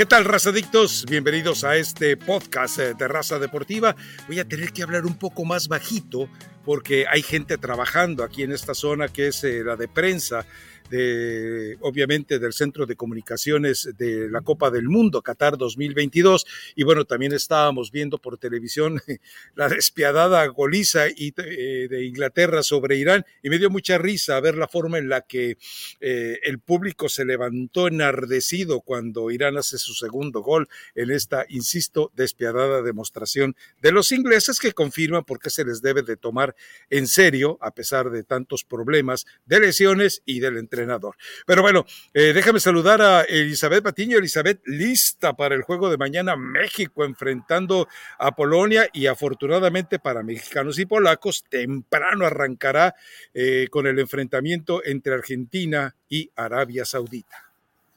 ¿Qué tal, razadictos? Bienvenidos a este podcast eh, de Raza Deportiva. Voy a tener que hablar un poco más bajito porque hay gente trabajando aquí en esta zona que es eh, la de prensa obviamente, del Centro de Comunicaciones de la Copa del Mundo, Qatar 2022. Y bueno, también estábamos viendo por televisión la despiadada goliza eh, de Inglaterra sobre Irán y me dio mucha risa ver la forma en la que eh, el público se levantó enardecido cuando Irán hace su segundo gol en esta, insisto, despiadada demostración de los ingleses que confirman por qué se les debe de tomar en serio, a pesar de tantos problemas de lesiones y del entrenamiento pero bueno, eh, déjame saludar a Elizabeth Patiño. Elizabeth, lista para el juego de mañana México enfrentando a Polonia y afortunadamente para mexicanos y polacos, temprano arrancará eh, con el enfrentamiento entre Argentina y Arabia Saudita.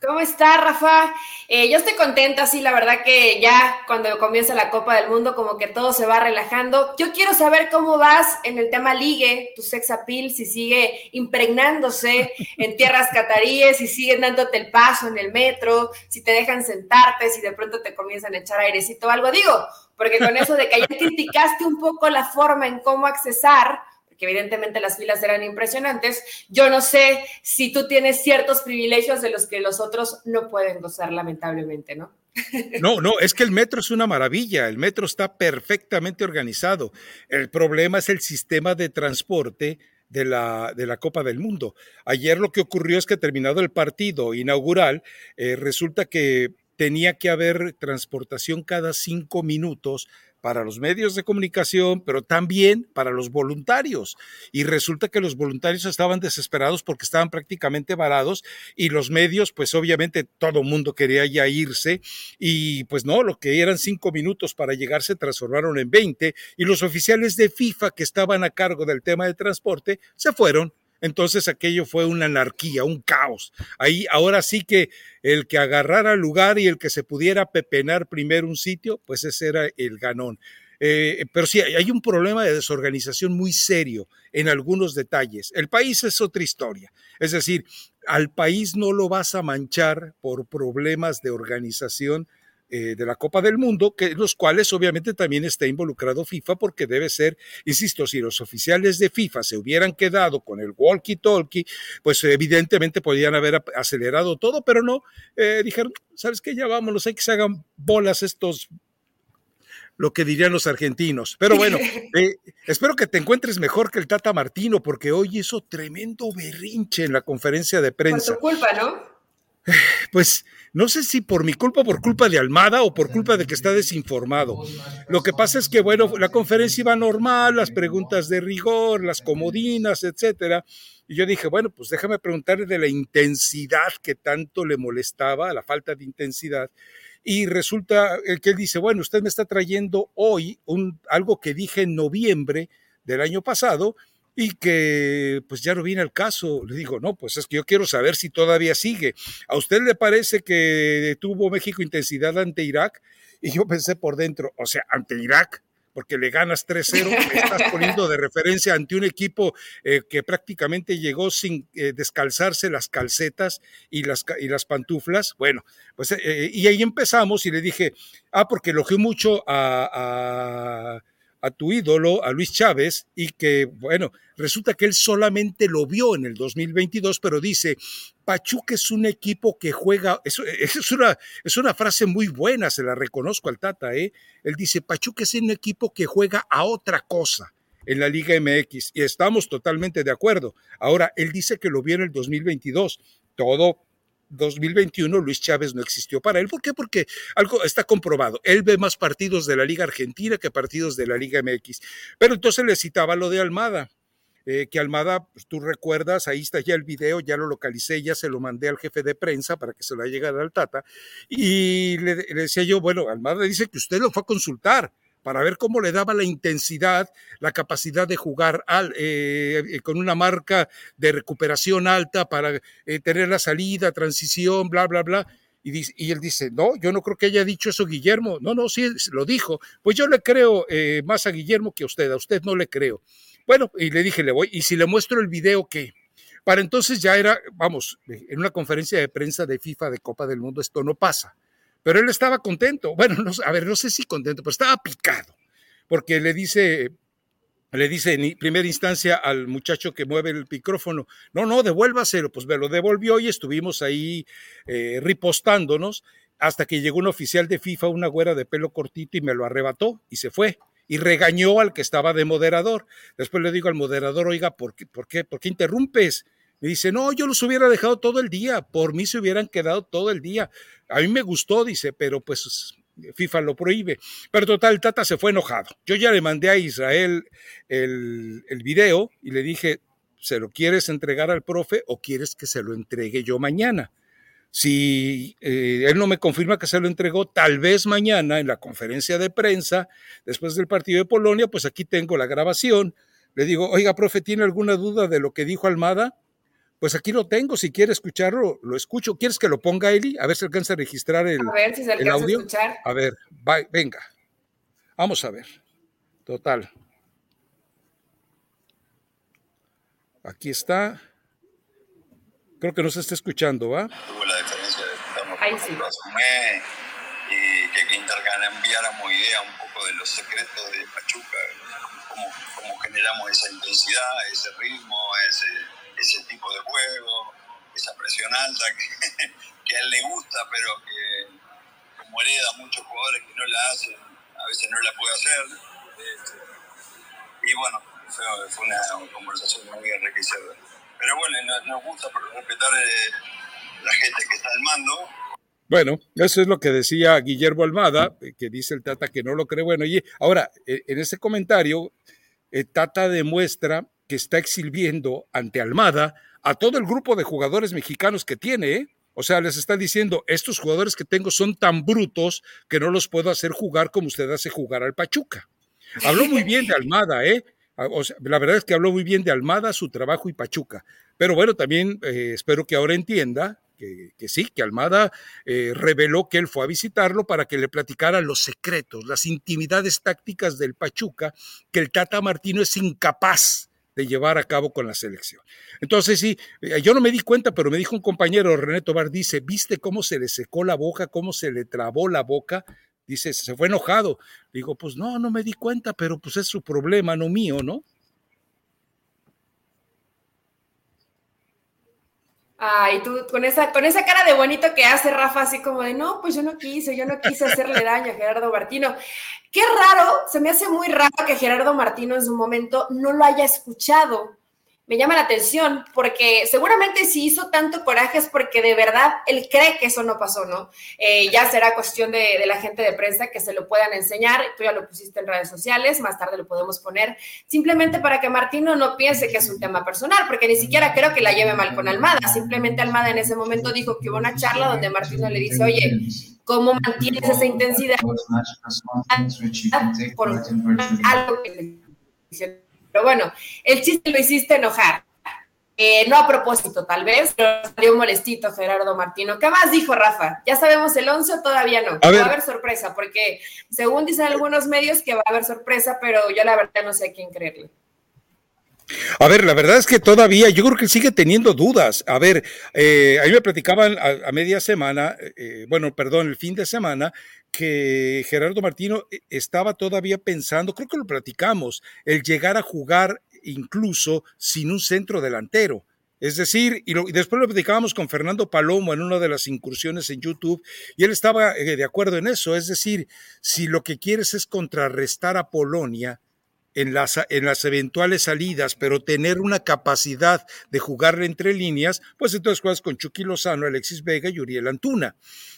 ¿Cómo está, Rafa? Eh, yo estoy contenta, sí, la verdad que ya cuando comienza la Copa del Mundo, como que todo se va relajando. Yo quiero saber cómo vas en el tema ligue, tu sex appeal, si sigue impregnándose en tierras cataríes, si siguen dándote el paso en el metro, si te dejan sentarte, si de pronto te comienzan a echar airecito o algo. Digo, porque con eso de que ayer criticaste un poco la forma en cómo accesar, que evidentemente las filas eran impresionantes. Yo no sé si tú tienes ciertos privilegios de los que los otros no pueden gozar, lamentablemente, ¿no? No, no, es que el metro es una maravilla, el metro está perfectamente organizado. El problema es el sistema de transporte de la, de la Copa del Mundo. Ayer lo que ocurrió es que terminado el partido inaugural, eh, resulta que tenía que haber transportación cada cinco minutos para los medios de comunicación, pero también para los voluntarios. Y resulta que los voluntarios estaban desesperados porque estaban prácticamente varados y los medios, pues obviamente todo mundo quería ya irse y pues no, lo que eran cinco minutos para llegar se transformaron en 20 y los oficiales de FIFA que estaban a cargo del tema de transporte se fueron entonces aquello fue una anarquía, un caos. Ahí ahora sí que el que agarrara lugar y el que se pudiera pepenar primero un sitio, pues ese era el ganón. Eh, pero sí, hay un problema de desorganización muy serio en algunos detalles. El país es otra historia. Es decir, al país no lo vas a manchar por problemas de organización eh, de la Copa del Mundo, que los cuales obviamente también está involucrado FIFA porque debe ser, insisto, si los oficiales de FIFA se hubieran quedado con el walkie-talkie, pues evidentemente podrían haber acelerado todo, pero no, eh, dijeron, ¿sabes qué? Ya vámonos, hay que se hagan bolas estos lo que dirían los argentinos. Pero bueno, eh, espero que te encuentres mejor que el Tata Martino, porque hoy hizo tremendo berrinche en la conferencia de prensa. Por tu culpa, ¿no? Pues no sé si por mi culpa, por culpa de Almada o por culpa de que está desinformado. Lo que pasa es que, bueno, la conferencia iba normal, las preguntas de rigor, las comodinas, etcétera. Y yo dije, bueno, pues déjame preguntarle de la intensidad que tanto le molestaba, la falta de intensidad. Y resulta que él dice, bueno, usted me está trayendo hoy un, algo que dije en noviembre del año pasado, y que pues ya no viene al caso. Le digo, no, pues es que yo quiero saber si todavía sigue. ¿A usted le parece que tuvo México intensidad ante Irak? Y yo pensé por dentro, o sea, ante Irak, porque le ganas 3-0, me estás poniendo de referencia ante un equipo eh, que prácticamente llegó sin eh, descalzarse las calcetas y las, y las pantuflas. Bueno, pues eh, y ahí empezamos y le dije, ah, porque elogió mucho a a tu ídolo, a Luis Chávez, y que, bueno, resulta que él solamente lo vio en el 2022, pero dice, Pachuca es un equipo que juega, es, es, una, es una frase muy buena, se la reconozco al Tata, ¿eh? Él dice, Pachuca es un equipo que juega a otra cosa en la Liga MX, y estamos totalmente de acuerdo. Ahora, él dice que lo vio en el 2022, todo 2021 Luis Chávez no existió para él. ¿Por qué? Porque algo está comprobado. Él ve más partidos de la Liga Argentina que partidos de la Liga MX. Pero entonces le citaba lo de Almada. Eh, que Almada, pues, tú recuerdas, ahí está ya el video, ya lo localicé, ya se lo mandé al jefe de prensa para que se lo llegara al Tata, y le, le, decía yo, bueno, Almada dice que usted lo fue a consultar, para ver cómo le daba la intensidad, la capacidad de jugar eh, eh, con una marca de recuperación alta para eh, tener la salida, transición, bla, bla, bla. Y, y, él dice, no, yo no creo que haya dicho eso Guillermo. No, no, sí, lo dijo. Pues yo le creo más a Guillermo que a usted, a usted no le creo. Bueno, y le dije, le voy, y si le muestro el video, ¿qué? Para entonces ya era, vamos, en una conferencia de prensa de FIFA de Copa del Mundo esto no pasa pero él estaba contento. Bueno, no, a ver, no sé si contento, pero estaba picado, porque le dice, le dice en primera instancia al muchacho que mueve el micrófono, no, no, devuélvaselo, pues me lo devolvió y estuvimos ahí eh, ripostándonos hasta que llegó un oficial de FIFA, una güera de pelo cortito y me lo arrebató y se fue y regañó al que estaba de moderador. Después le digo al moderador, oiga, ¿por qué, por qué, por qué interrumpes? Me dice, no, yo los hubiera dejado todo el día, por mí se hubieran quedado todo el día. A mí me gustó, dice, pero pues FIFA lo prohíbe. Pero total, Tata se fue enojado. Yo ya le mandé a Israel el, el video y le dije, ¿se lo quieres entregar al profe o quieres que se lo entregue yo mañana? Si eh, él no me confirma que se lo entregó, tal vez mañana en la conferencia de prensa, después del partido de Polonia, pues aquí tengo la grabación. Le digo, oiga, profe, ¿tiene alguna duda de lo que dijo Almada? Pues aquí lo tengo, si quiere escucharlo, lo escucho. ¿Quieres que lo ponga Eli? A ver si alcanza a registrar el, a ver si se el audio. A, escuchar. a ver, venga. Vamos a ver. Total. Aquí está. Creo que no se está escuchando, ¿va? Tuvo la diferencia de Ahí sí. y que, que intercambiáramos ideas un poco de los secretos de Pachuca, cómo, cómo generamos esa intensidad, ese ritmo, ese ese tipo de juego, esa presión alta que, que, a él le gusta, pero que como hereda muchos jugadores que no la hacen, a veces no la puede hacer. Este, y bueno, fue, fue, una conversación muy enriquecedora. Pero bueno, nos, nos gusta respetar eh, la gente que está al mando. Bueno, eso es lo que decía Guillermo Almada, eh, que dice el Tata que no lo cree. Bueno, y ahora, eh, en ese comentario, Tata demuestra que está exhibiendo ante Almada a todo el grupo de jugadores mexicanos que tiene, ¿eh? O sea, les está diciendo, estos jugadores que tengo son tan brutos que no los puedo hacer jugar como usted hace jugar al Pachuca. Habló muy bien de Almada, ¿eh? Sea, la verdad es que habló muy bien de Almada, su trabajo y Pachuca. Pero bueno, también eh, espero que ahora entienda que, que, sí, que Almada eh, reveló que él fue a visitarlo para que le platicara los secretos, las intimidades tácticas del Pachuca, que el Tata Martino es incapaz de llevar a cabo con la selección. Entonces, sí, eh, yo no me di cuenta, pero me dijo un compañero, René Tobar, dice, ¿viste cómo se le secó la boca, cómo se le trabó la boca? Dice, se fue enojado. Digo, pues no, no me di cuenta, pero pues es su problema, no mío, ¿no? Ay, tú con esa, con esa cara de bonito que hace Rafa, así como de no, pues yo no quise, yo no quise hacerle daño a Gerardo Martino. Qué raro, se me hace muy raro que Gerardo Martino en su momento no lo haya escuchado me llama la atención porque seguramente si hizo tanto coraje es porque de verdad él cree que eso no pasó, ¿no? Eh, ya será cuestión de, la gente de prensa que se lo puedan enseñar, tú ya lo pusiste en redes sociales, más tarde lo podemos poner, simplemente para que Martino no piense que es un tema personal, porque ni siquiera creo que la lleve mal con Almada, simplemente Almada en ese momento dijo que hubo una charla donde Martino le dice, oye, ¿cómo mantienes esa intensidad por algo que pero bueno, el chiste lo hiciste enojar. Eh, no a propósito, tal vez, pero salió molestito Gerardo Martino. ¿Qué más dijo Rafa? ¿Ya sabemos el 11 o todavía no? va a haber sorpresa, porque según dicen algunos medios que va a haber sorpresa, pero yo la verdad no sé a quién creerle. A ver, la verdad es que todavía yo creo que sigue teniendo dudas. A ver, eh, ahí me platicaban a, media semana, eh, bueno, perdón, el fin de semana, que Gerardo Martino eh, estaba todavía pensando, creo que lo platicamos, el llegar a jugar incluso sin un centro delantero. Es decir, y, lo, y, después lo platicábamos con Fernando Palomo en una de las incursiones en YouTube, y él estaba eh, de acuerdo en eso. Es decir, si lo que quieres es contrarrestar a Polonia, en las, en las eventuales salidas, pero tener una capacidad de jugarle entre líneas, pues entonces juegas con Chucky Lozano, Alexis Vega y Uriel Antuna.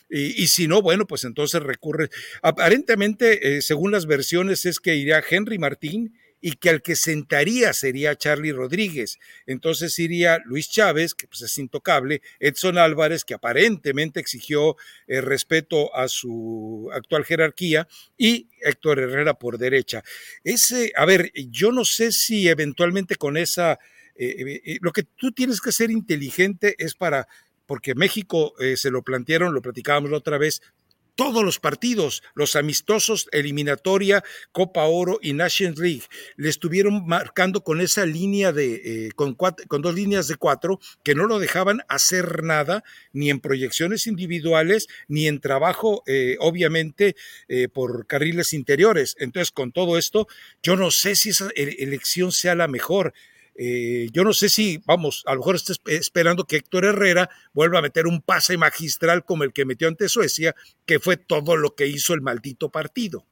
Y, y, si no, bueno, pues entonces recurre. Aparentemente, eh, según las versiones, es que iría Henry Martín y que al que sentaría sería Charlie Rodríguez. Entonces iría Luis Chávez, que pues es intocable, Edson Álvarez, que aparentemente exigió eh, respeto a su actual jerarquía, y Héctor Herrera por derecha. Ese, a ver, yo no sé si eventualmente con esa, eh, eh, lo que tú tienes que ser inteligente es para porque México eh, se lo plantearon, lo platicábamos la otra vez, todos los partidos, los amistosos, eliminatoria, Copa Oro y Nations League, le estuvieron marcando con esa línea de, eh, con, con dos líneas de cuatro que no lo dejaban hacer nada, ni en proyecciones individuales, ni en trabajo, eh, obviamente, eh, por carriles interiores. Entonces, con todo esto, yo no sé si esa elección sea la mejor. Eh, yo no sé si, vamos, a lo mejor está esperando que Héctor Herrera vuelva a meter un pase magistral como el que metió ante Suecia, que fue todo lo que hizo el maldito partido.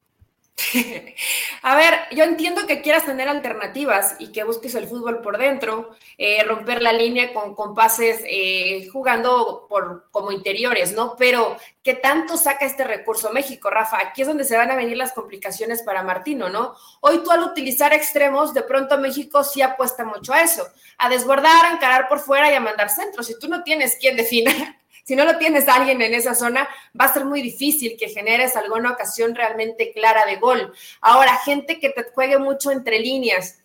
A ver, yo entiendo que quieras tener alternativas y que busques el fútbol por dentro, eh, romper la línea con, con pases eh, jugando por, como interiores, ¿no? Pero, ¿qué tanto saca este recurso México, Rafa? Aquí es donde se van a venir las complicaciones para Martino, ¿no? Hoy tú al utilizar extremos, de pronto México sí apuesta mucho a eso, a desbordar, a encarar por fuera y a mandar centros. Si tú no tienes quien defina si no lo tienes a alguien en esa zona, va a ser muy difícil que generes alguna ocasión realmente clara de gol. Ahora, gente que te juegue mucho entre líneas,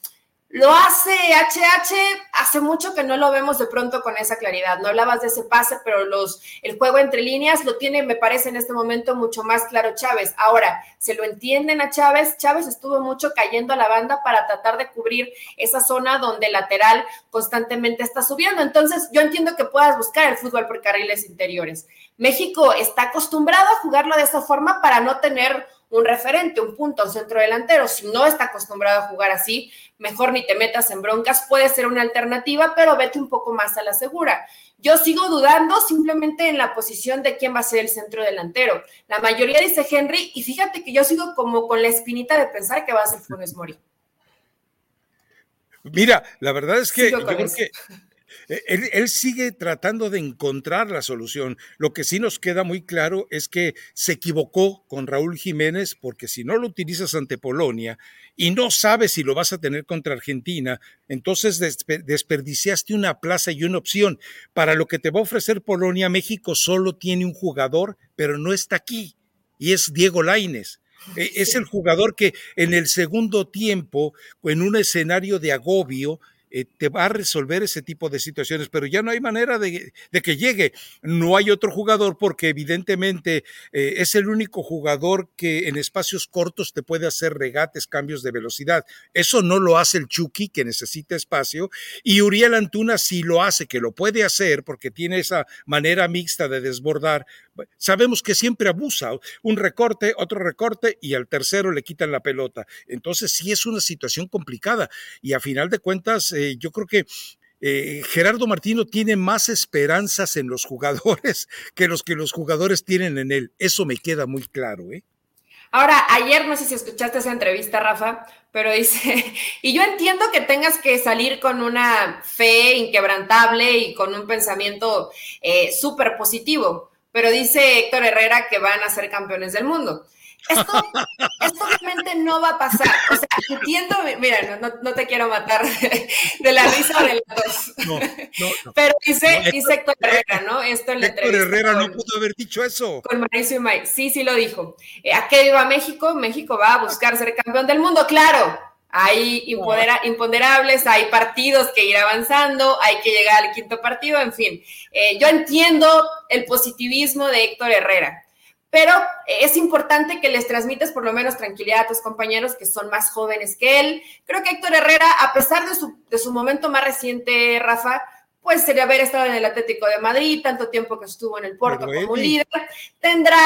lo hace HH, hace mucho que no lo vemos de pronto con esa claridad. No hablabas de ese pase, pero los, el juego entre líneas lo tiene, me parece, en este momento mucho más claro Chávez. Ahora, se lo entienden a Chávez. Chávez estuvo mucho cayendo a la banda para tratar de cubrir esa zona donde el lateral constantemente está subiendo. Entonces, yo entiendo que puedas buscar el fútbol por carriles interiores. México está acostumbrado a jugarlo de esa forma para no tener un referente, un punto, un centro delantero. Si no está acostumbrado a jugar así, mejor ni te metas en broncas. Puede ser una alternativa, pero vete un poco más a la segura. Yo sigo dudando simplemente en la posición de quién va a ser el centro delantero. La mayoría dice Henry, y fíjate que yo sigo como con la espinita de pensar que va a ser Funes Mori. Mira, la verdad es que yo creo que eh, él, sigue tratando de encontrar la solución. Lo que sí nos queda muy claro es que se equivocó con Raúl Jiménez porque si no lo utilizas ante Polonia y no sabes si lo vas a tener contra Argentina, entonces desperdiciaste una plaza y una opción. Para lo que te va a ofrecer Polonia, México solo tiene un jugador, pero no está aquí y es Diego Laines. E, es el jugador que en el segundo tiempo, en un escenario de agobio, eh, te va a resolver ese tipo de situaciones, pero ya no hay manera de, que llegue. No hay otro jugador porque evidentemente eh, es el único jugador que en espacios cortos te puede hacer regates, cambios de velocidad. Eso no lo hace el Chucky, que necesita espacio, y Uriel Antuna sí lo hace, que lo puede hacer porque tiene esa manera mixta de desbordar. Sabemos que siempre abusa, un recorte, otro recorte y al tercero le quitan la pelota. Entonces sí es una situación complicada y a final de cuentas eh, yo creo que eh, Gerardo Martino tiene más esperanzas en los jugadores que los que los jugadores tienen en él. Eso me queda muy claro, ¿eh? Ahora, ayer no sé si escuchaste esa entrevista, Rafa, pero dice, y yo entiendo que tengas que salir con una fe inquebrantable y con un pensamiento eh, súper positivo, pero dice Héctor Herrera que van a ser campeones del mundo. Esto, esto obviamente no va a pasar. O sea, entiendo, mira, no, te quiero matar de, la risa de la tos. No, no, Pero dice, dice Héctor Herrera, ¿no? Esto en la Héctor Herrera no pudo haber dicho eso. Con Mauricio y Mike. Sí, sí lo dijo. Eh, ¿A qué iba México? México va a buscar ser campeón del mundo, claro. Hay imponderables, hay partidos que ir avanzando, hay que llegar al quinto partido, en fin. Eh, yo entiendo el positivismo de Héctor Herrera pero es importante que les transmitas por lo menos tranquilidad a tus compañeros que son más jóvenes que él. Creo que Héctor Herrera, a pesar de su, de su momento más reciente, Rafa, pues sería haber estado en el Atlético de Madrid, tanto tiempo que estuvo en el Porto como líder, tendrá,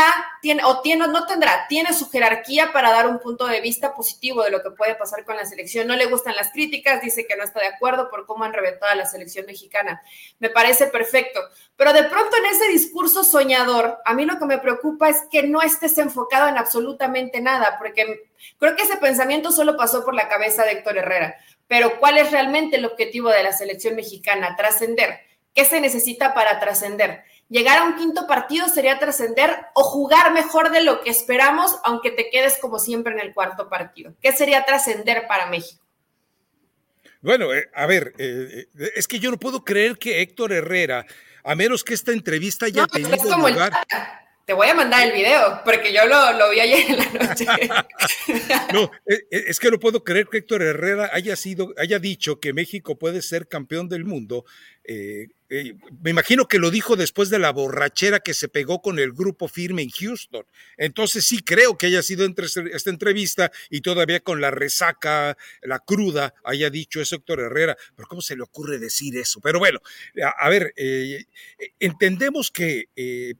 tiene, o tiene, no tendrá, tiene su jerarquía para dar un punto de vista positivo de lo que puede pasar con la selección. No le gustan las críticas, dice que no está de acuerdo por cómo han reventado a la selección mexicana. Me parece perfecto. Pero de pronto en ese discurso soñador, a mí lo que me preocupa es que no estés enfocado en absolutamente nada, porque creo que ese pensamiento solo pasó por la cabeza de Héctor Herrera pero ¿cuál es realmente el objetivo de la selección mexicana? Trascender. ¿Qué se necesita para trascender? Llegar a un quinto partido sería trascender o jugar mejor de lo que esperamos, aunque te quedes como siempre en el cuarto partido. ¿Qué sería trascender para México? Bueno, eh, a ver, eh, eh, es que yo no puedo creer que Héctor Herrera, a menos que esta entrevista haya tenido lugar. Te voy a mandar el video, porque yo lo, vi ayer en la noche. no, e, e, es que no puedo creer que Héctor Herrera haya sido, haya dicho que México puede ser campeón del mundo, eh, eh, me imagino que lo dijo después de la borrachera que se pegó con el grupo firme en Houston. Entonces sí creo que haya sido entre esta entrevista y todavía con la resaca, la cruda, haya dicho eso Héctor Herrera. Pero ¿cómo se le ocurre decir eso? Pero bueno, a, ver, eh, entendemos que eh,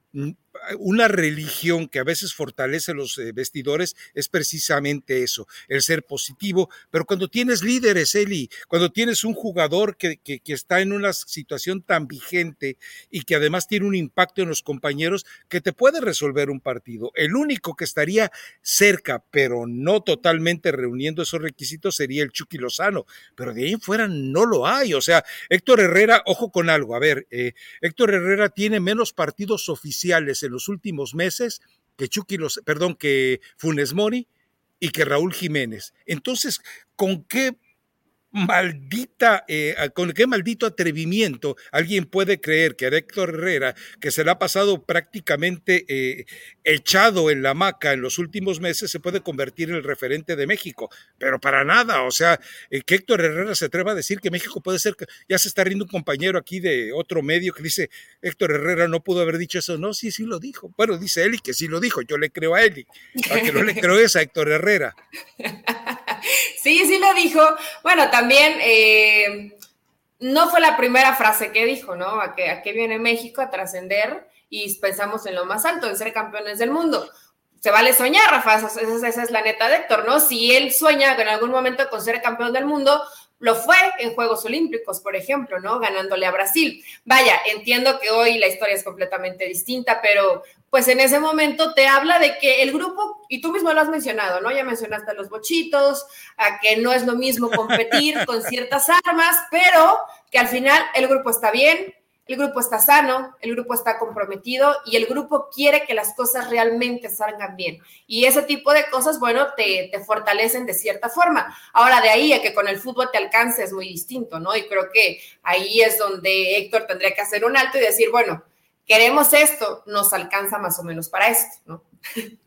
una religión que a veces fortalece los vestidores es precisamente eso, el ser positivo, pero cuando tienes líderes, Eli, cuando tienes un jugador que, que, está en una situación tan vigente y que además tiene un impacto en los compañeros, que te puede resolver un partido. El único que estaría cerca, pero no totalmente reuniendo esos requisitos, sería el Chucky Lozano, pero de ahí en fuera no lo hay. O sea, Héctor Herrera, ojo con algo, a ver, eh, Héctor Herrera tiene menos partidos oficiales en los últimos meses que Chucky, los, perdón, que Funes Mori y que Raúl Jiménez. Entonces, ¿con qué maldita, eh, con qué maldito atrevimiento alguien puede creer que Héctor Herrera, que se le ha pasado prácticamente eh, echado en la hamaca en los últimos meses, se puede convertir en el referente de México. Pero para nada, o sea, eh, que Héctor Herrera se atreva a decir que México puede ser, ya se está riendo un compañero aquí de otro medio que dice, Héctor Herrera no pudo haber dicho eso. No, sí, sí lo dijo. Bueno, dice Eli que sí lo dijo, yo le creo a Eli. A que no le creo es a Héctor Herrera. Sí, sí lo dijo. Bueno, también eh, no fue la primera frase que dijo, ¿no? ¿A qué, viene México? A trascender y pensamos en lo más alto, en ser campeones del mundo. Se vale soñar, Rafa, esa, esa, es la neta de Héctor, ¿no? Si él sueña en algún momento con ser campeón del mundo, lo fue en Juegos Olímpicos, por ejemplo, ¿no? Ganándole a Brasil. Vaya, entiendo que hoy la historia es completamente distinta, pero pues en ese momento te habla de que el grupo, y tú mismo lo has mencionado, ¿no? Ya mencionaste a los bochitos, a que no es lo mismo competir con ciertas armas, pero que al final el grupo está bien, el grupo está sano, el grupo está comprometido y el grupo quiere que las cosas realmente salgan bien. Y ese tipo de cosas, bueno, te, fortalecen de cierta forma. Ahora, de ahí a que con el fútbol te alcance es muy distinto, ¿no? Y creo que ahí es donde Héctor tendría que hacer un alto y decir, bueno, queremos esto, nos alcanza más o menos para esto, ¿no?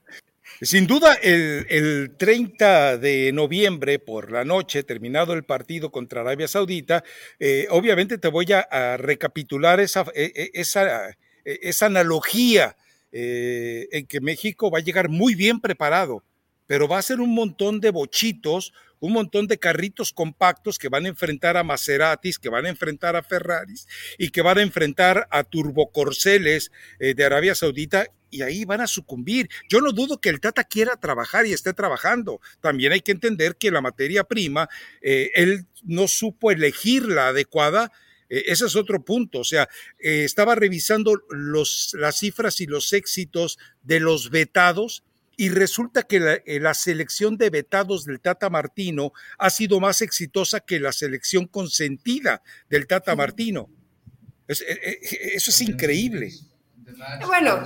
Sin duda, el, 30 de noviembre por la noche, terminado el partido contra Arabia Saudita, eh, obviamente te voy a, recapitular esa, e, e, esa, e, esa analogía eh, en que México va a llegar muy bien preparado, pero va a ser un montón de bochitos, un montón de carritos compactos que van a enfrentar a Maseratis, que van a enfrentar a Ferraris y que van a enfrentar a turbocorceles eh, de Arabia Saudita y ahí van a sucumbir. Yo no dudo que el Tata quiera trabajar y esté trabajando. También hay que entender que la materia prima, eh, él no supo elegir la adecuada. Eh, ese es otro punto. O sea, estaba revisando los, las cifras y los éxitos de los vetados y resulta que eh, la, selección de vetados del Tata Martino ha sido más exitosa que la selección consentida del Tata Martino. Eh, eh, eso es increíble. Bueno,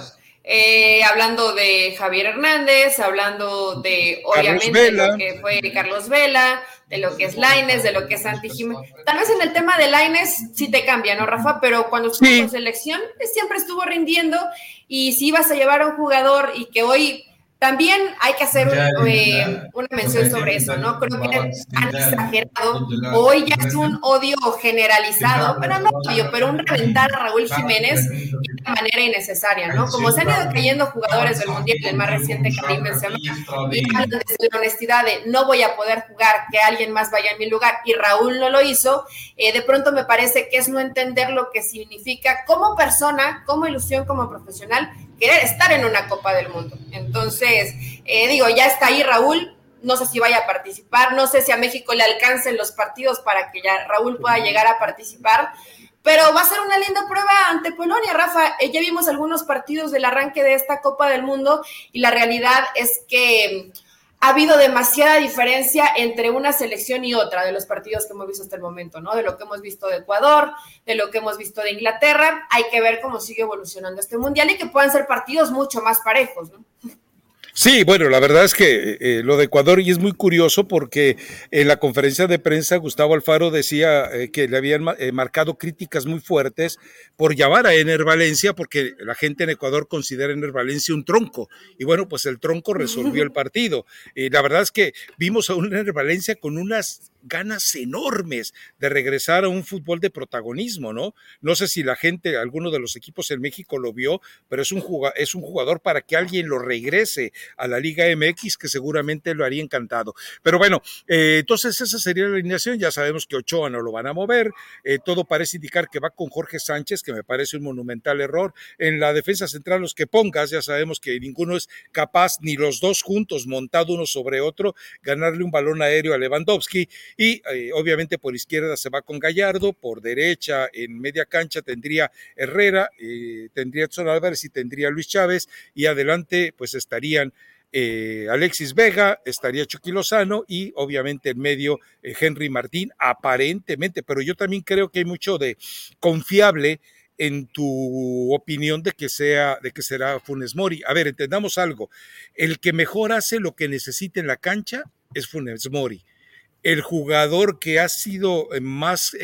hablando de Javier Hernández, hablando de, obviamente, lo que fue Carlos Vela, de lo que es Laines, de lo que es Santi Jiménez. Tal vez en el tema de Laines sí te cambia, ¿no, Rafa? Pero cuando estuvo en selección, siempre estuvo rindiendo y si ibas a llevar a un jugador y que hoy también hay que hacer eh, una mención sobre eso, ¿no? Creo que han exagerado. Hoy ya es un odio generalizado, pero no odio, pero un reventar a Raúl Jiménez de manera innecesaria, ¿no? Como se han ido cayendo jugadores del Mundial, el más reciente Karim Benzema, y desde la honestidad de no voy a poder jugar, que alguien más vaya en mi lugar, y Raúl no lo hizo, eh, de pronto me parece que es no entender lo que significa como persona, como ilusión, como profesional, querer estar en una Copa del Mundo. Entonces, eh, digo, ya está ahí Raúl, no sé si vaya a participar, no sé si a México le alcancen los partidos para que ya Raúl pueda llegar a participar, pero va a ser una linda prueba ante Polonia, Rafa. Eh, ya vimos algunos partidos del arranque de esta Copa del Mundo y la realidad es que ha habido demasiada diferencia entre una selección y otra de los partidos que hemos visto hasta el momento, ¿no? De lo que hemos visto de Ecuador, de lo que hemos visto de Inglaterra. Hay que ver cómo sigue evolucionando este mundial y que puedan ser partidos mucho más parejos, ¿no? Sí, bueno, la verdad es que eh, lo de Ecuador y es muy curioso porque en la conferencia de prensa Gustavo Alfaro decía eh, que le habían eh, marcado críticas muy fuertes por llamar a Ener Valencia porque la gente en Ecuador considera a Ener Valencia un tronco y bueno, pues el tronco resolvió el partido. Y la verdad es que vimos a un Ener Valencia con unas ganas enormes de regresar a un fútbol de protagonismo, ¿no? No sé si la gente, alguno de los equipos en México lo vio, pero es un jugador, es un jugador para que alguien lo regrese a la Liga MX, que seguramente lo haría encantado. Pero bueno, eh, entonces esa sería la alineación. Ya sabemos que Ochoa no lo van a mover. Eh, todo parece indicar que va con Jorge Sánchez, que me parece un monumental error. En la defensa central, los que pongas, ya sabemos que ninguno es capaz, ni los dos juntos, montado uno sobre otro, ganarle un balón aéreo a Lewandowski. Y eh, obviamente por izquierda se va con Gallardo, por derecha en media cancha tendría Herrera, tendría Edson Álvarez y tendría Luis Chávez. Y adelante, pues estarían eh, Alexis Vega, estaría Chucky Lozano y obviamente en medio eh, Henry Martín, aparentemente, pero yo también creo que hay mucho de confiable en tu opinión de que sea, de que será Funes Mori. A ver, entendamos algo. El que mejor hace lo que necesita en la cancha es Funes Mori. El jugador que ha sido eh, más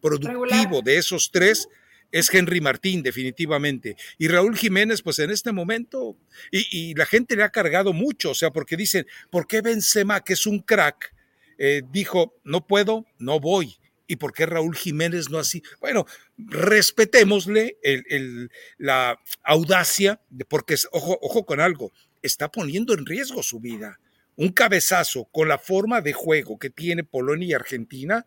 productivo de esos tres es Henry Martín, definitivamente. Y Raúl Jiménez, pues en este momento, y, la gente le ha cargado mucho, o sea, porque dicen, ¿por qué Benzema, que es un crack, eh, dijo, no puedo, no voy? ¿Y por qué Raúl Jiménez no así? Bueno, respetémosle la audacia, porque, ojo, ojo con algo, está poniendo en riesgo su vida. Un cabezazo con la forma de juego que tiene Polonia y Argentina,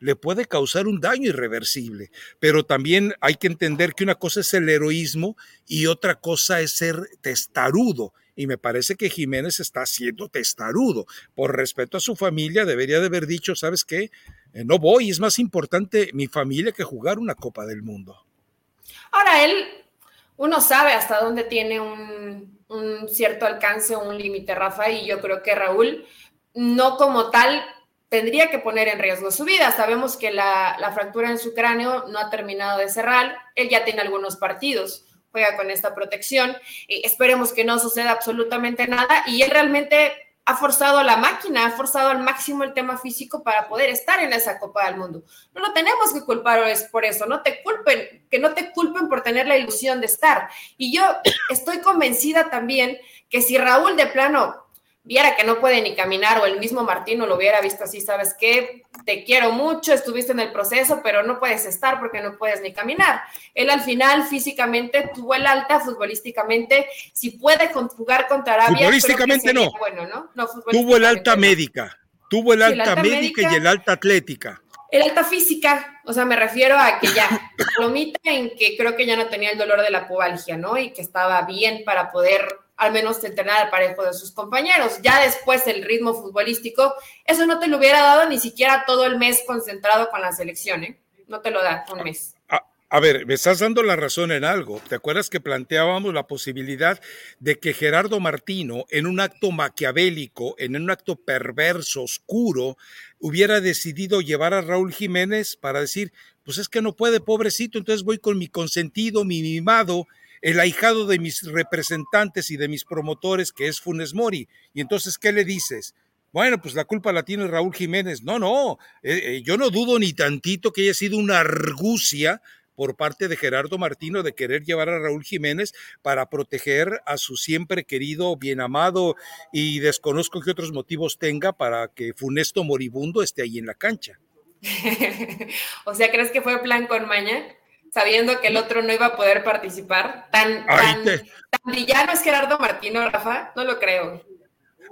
le puede causar un daño irreversible. Pero también hay que entender que una cosa es el heroísmo y otra cosa es ser testarudo. Y me parece que Jiménez está siendo testarudo. Por respeto a su familia, debería de haber dicho, ¿sabes qué? Eh, no voy, es más importante mi familia que jugar una Copa del Mundo. Ahora, él, uno sabe hasta dónde tiene un, un cierto alcance, un límite, Rafa, y yo creo que Raúl, no como tal, tendría que poner en riesgo su vida. Sabemos que la, fractura en su cráneo no ha terminado de cerrar, él ya tiene algunos partidos, juega con esta protección, esperemos que no suceda absolutamente nada y él realmente ha forzado a la máquina, ha forzado al máximo el tema físico para poder estar en esa Copa del Mundo. No lo tenemos que culpar por eso, no te culpen, que no te culpen por tener la ilusión de estar. Y yo estoy convencida también que si Raúl de plano viera que no puede ni caminar o el mismo Martino lo hubiera visto así, sabes qué, te quiero mucho, estuviste en el proceso, pero no puedes estar porque no puedes ni caminar. Él al final físicamente tuvo el alta, futbolísticamente, si puede jugar contra Arabia. Futbolísticamente no. Bueno, ¿no? tuvo el alta médica, tuvo el alta, médica, y el alta atlética. El alta física, o sea, me refiero a que ya, palomita en que creo que ya no tenía el dolor de la pubalgia, ¿no? Y que estaba bien para poder al menos entrenar al parejo de sus compañeros. Ya después el ritmo futbolístico, eso no te lo hubiera dado ni siquiera todo el mes concentrado con la selección, ¿eh? No te lo da un mes. A, ver, me estás dando la razón en algo. ¿Te acuerdas que planteábamos la posibilidad de que Gerardo Martino, en un acto maquiavélico, en un acto perverso, oscuro, hubiera decidido llevar a Raúl Jiménez para decir, pues es que no puede, pobrecito, entonces voy con mi consentido, mi mimado, el ahijado de mis representantes y de mis promotores, que es Funes Mori. Y entonces, ¿qué le dices? Bueno, pues la culpa la tiene Raúl Jiménez. No, no, eh, eh, yo no dudo ni tantito que haya sido una argucia por parte de Gerardo Martino de querer llevar a Raúl Jiménez para proteger a su siempre querido, bien amado y desconozco qué otros motivos tenga para que Funesto Moribundo esté ahí en la cancha. o sea, ¿crees que fue plan con maña? Sabiendo que el otro no iba a poder participar. Tan, tan, villano es Gerardo Martino, Rafa, no lo creo.